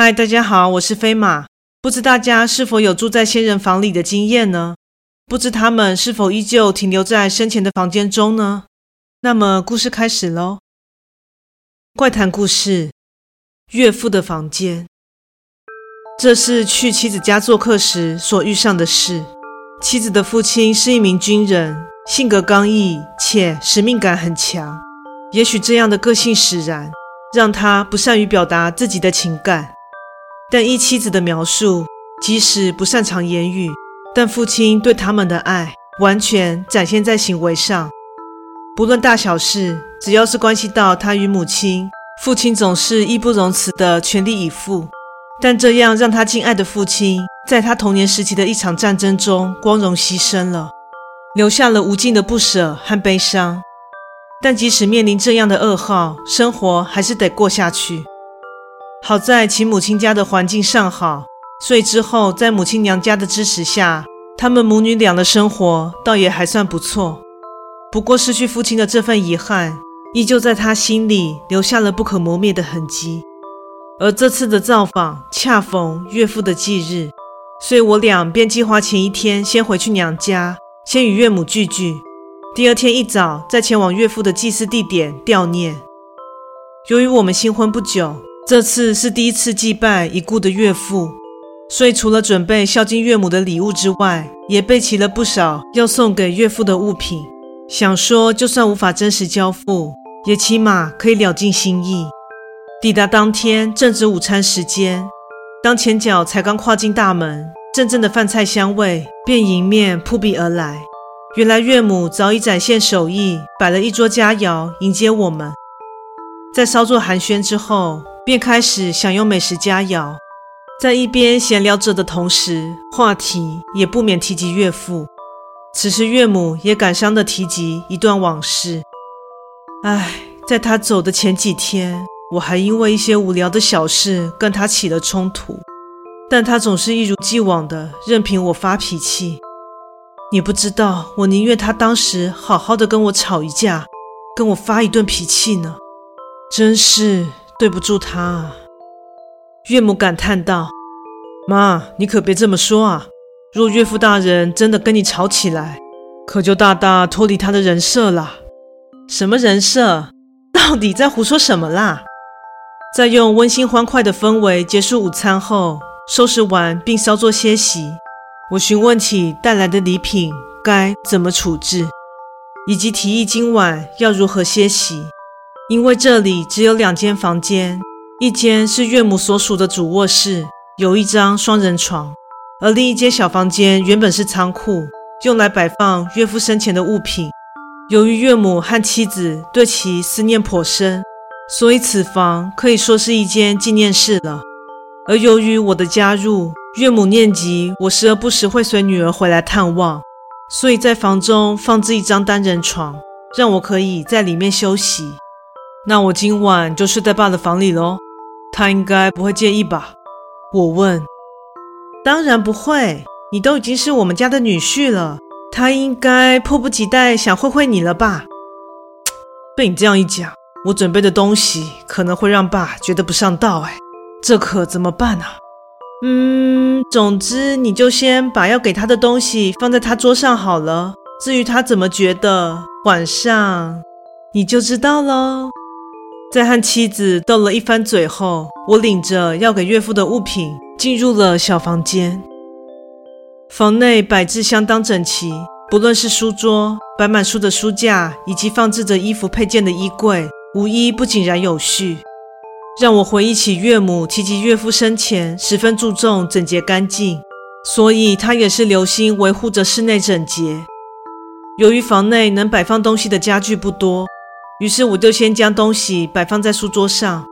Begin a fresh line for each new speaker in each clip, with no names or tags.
嗨，大家好，我是飞马。不知大家是否有住在仙人房里的经验呢？不知他们是否依旧停留在生前的房间中呢？那么故事开始喽。怪谈故事：岳父的房间。这是去妻子家做客时所遇上的事。妻子的父亲是一名军人，性格刚毅且使命感很强。也许这样的个性使然，让他不善于表达自己的情感。但依妻子的描述，即使不擅长言语，但父亲对他们的爱完全展现在行为上。不论大小事，只要是关系到他与母亲，父亲总是义不容辞地全力以赴。但这样让他敬爱的父亲，在他童年时期的一场战争中光荣牺牲了，留下了无尽的不舍和悲伤。但即使面临这样的噩耗，生活还是得过下去。好在其母亲家的环境尚好，所以之后在母亲娘家的支持下，他们母女俩的生活倒也还算不错。不过失去父亲的这份遗憾，依旧在他心里留下了不可磨灭的痕迹。而这次的造访恰逢岳父的忌日，所以我俩便计划前一天先回去娘家，先与岳母聚聚，第二天一早再前往岳父的祭祀地点吊念。由于我们新婚不久，这次是第一次祭拜已故的岳父，所以除了准备孝敬岳母的礼物之外，也备齐了不少要送给岳父的物品。想说，就算无法真实交付，也起码可以了尽心意。抵达当天正值午餐时间，当前脚才刚跨进大门，阵阵的饭菜香味便迎面扑鼻而来。原来岳母早已展现手艺，摆了一桌佳肴迎接我们。在稍作寒暄之后，便开始享用美食佳肴，在一边闲聊着的同时，话题也不免提及岳父。此时岳母也感伤地提及一段往事。唉，在他走的前几天，我还因为一些无聊的小事跟他起了冲突，但他总是一如既往的任凭我发脾气。你不知道，我宁愿他当时好好的跟我吵一架，跟我发一顿脾气呢。真是。对不住他啊，岳母感叹道：“妈，你可别这么说啊！若岳父大人真的跟你吵起来，可就大大脱离他的人设了。什么人设？到底在胡说什么啦？”在用温馨欢快的氛围结束午餐后，收拾完并稍作歇息，我询问起带来的礼品该怎么处置，以及提议今晚要如何歇息。因为这里只有两间房间，一间是岳母所属的主卧室，有一张双人床，而另一间小房间原本是仓库，用来摆放岳父生前的物品。由于岳母和妻子对其思念颇深，所以此房可以说是一间纪念室了。而由于我的加入，岳母念及我时而不时会随女儿回来探望，所以在房中放置一张单人床，让我可以在里面休息。那我今晚就睡在爸的房里喽，他应该不会介意吧？我问。当然不会，你都已经是我们家的女婿了，他应该迫不及待想会会你了吧？被你这样一讲，我准备的东西可能会让爸觉得不上道哎，这可怎么办啊？嗯，总之你就先把要给他的东西放在他桌上好了，至于他怎么觉得，晚上你就知道喽。在和妻子斗了一番嘴后，我领着要给岳父的物品进入了小房间。房内摆置相当整齐，不论是书桌、摆满书的书架，以及放置着衣服配件的衣柜，无一不井然有序，让我回忆起岳母提及岳父生前十分注重整洁干净，所以他也是留心维护着室内整洁。由于房内能摆放东西的家具不多。于是我就先将东西摆放在书桌上，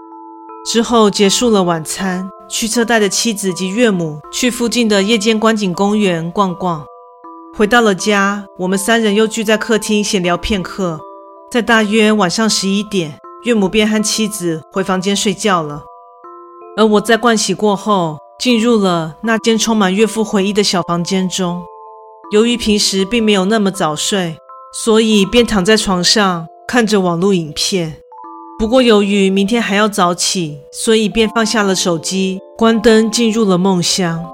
之后结束了晚餐，驱车带着妻子及岳母去附近的夜间观景公园逛逛。回到了家，我们三人又聚在客厅闲聊片刻。在大约晚上十一点，岳母便和妻子回房间睡觉了，而我在盥洗过后，进入了那间充满岳父回忆的小房间中。由于平时并没有那么早睡，所以便躺在床上。看着网络影片，不过由于明天还要早起，所以便放下了手机，关灯进入了梦乡。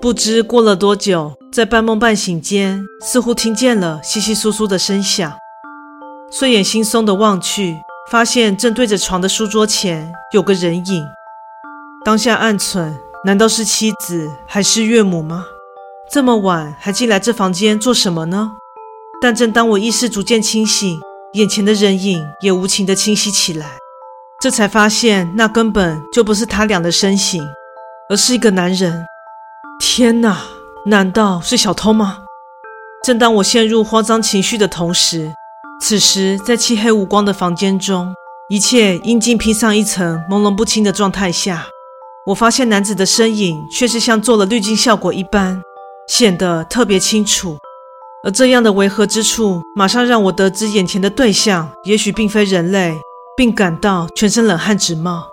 不知过了多久，在半梦半醒间，似乎听见了窸窸窣窣的声响。睡眼惺忪的望去，发现正对着床的书桌前有个人影。当下暗忖：难道是妻子还是岳母吗？这么晚还进来这房间做什么呢？但正当我意识逐渐清醒，眼前的人影也无情地清晰起来，这才发现那根本就不是他俩的身形，而是一个男人。天哪，难道是小偷吗？正当我陷入慌张情绪的同时，此时在漆黑无光的房间中，一切阴茎披上一层朦胧不清的状态下，我发现男子的身影却是像做了滤镜效果一般，显得特别清楚。而这样的违和之处，马上让我得知眼前的对象也许并非人类，并感到全身冷汗直冒。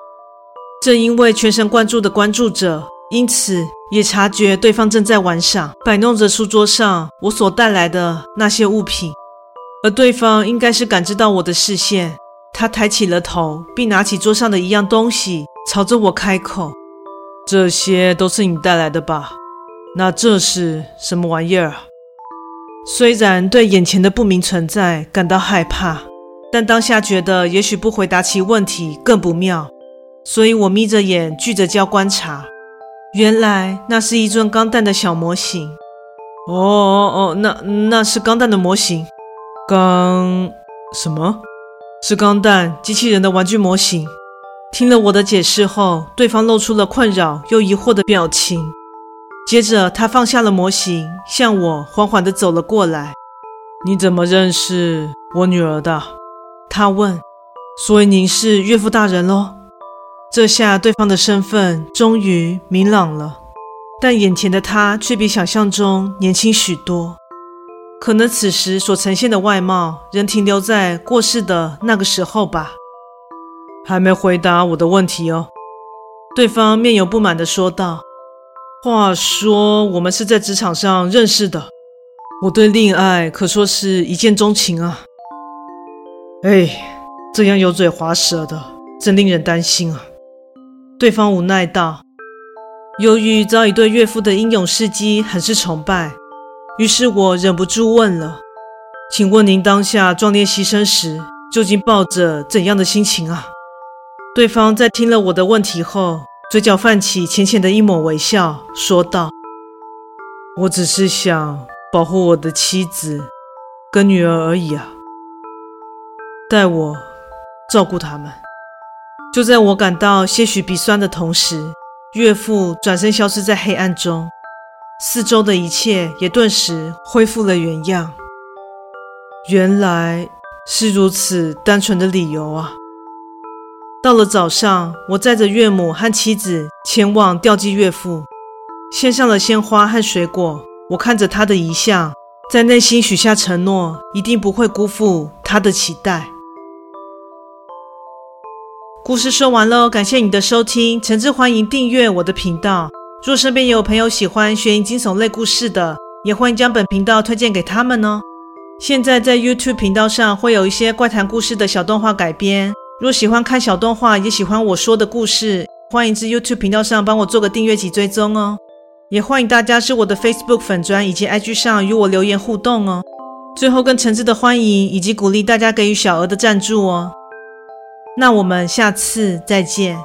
正因为全神贯注的关注着，因此也察觉对方正在玩耍，摆弄着书桌上我所带来的那些物品。而对方应该是感知到我的视线，他抬起了头，并拿起桌上的一样东西，朝着我开口：“这些都是你带来的吧？那这是什么玩意儿？”虽然对眼前的不明存在感到害怕，但当下觉得也许不回答其问题更不妙，所以我眯着眼聚着焦观察。原来那是一尊钢弹的小模型。哦哦哦，那那是钢弹的模型？钢什么？是钢弹机器人的玩具模型？听了我的解释后，对方露出了困扰又疑惑的表情。接着，他放下了模型，向我缓缓地走了过来。“你怎么认识我女儿的？”他问。“所以您是岳父大人喽？”这下对方的身份终于明朗了，但眼前的他却比想象中年轻许多。可能此时所呈现的外貌仍停留在过世的那个时候吧。还没回答我的问题哦。对方面有不满地说道。话说，我们是在职场上认识的。我对恋爱可说是一见钟情啊！哎，这样油嘴滑舌的，真令人担心啊！对方无奈道。由于早已对岳父的英勇事迹很是崇拜，于是我忍不住问了：“请问您当下壮烈牺牲时，究竟抱着怎样的心情啊？”对方在听了我的问题后，嘴角泛起浅浅的一抹微笑，说道：“我只是想保护我的妻子跟女儿而已啊，代我照顾他们。”就在我感到些许鼻酸的同时，岳父转身消失在黑暗中，四周的一切也顿时恢复了原样。原来是如此单纯的理由啊！到了早上，我载着岳母和妻子前往吊祭岳父，献上了鲜花和水果。我看着他的遗像，在内心许下承诺，一定不会辜负他的期待。故事说完喽，感谢你的收听，诚挚欢迎订阅我的频道。若身边有朋友喜欢悬疑惊悚类故事的，也欢迎将本频道推荐给他们哦。现在在 YouTube 频道上会有一些怪谈故事的小动画改编。若喜欢看小动画，也喜欢我说的故事，欢迎至 YouTube 频道上帮我做个订阅及追踪哦。也欢迎大家至我的 Facebook 粉专以及 IG 上与我留言互动哦。最后，更诚挚的欢迎以及鼓励大家给予小额的赞助哦。那我们下次再见。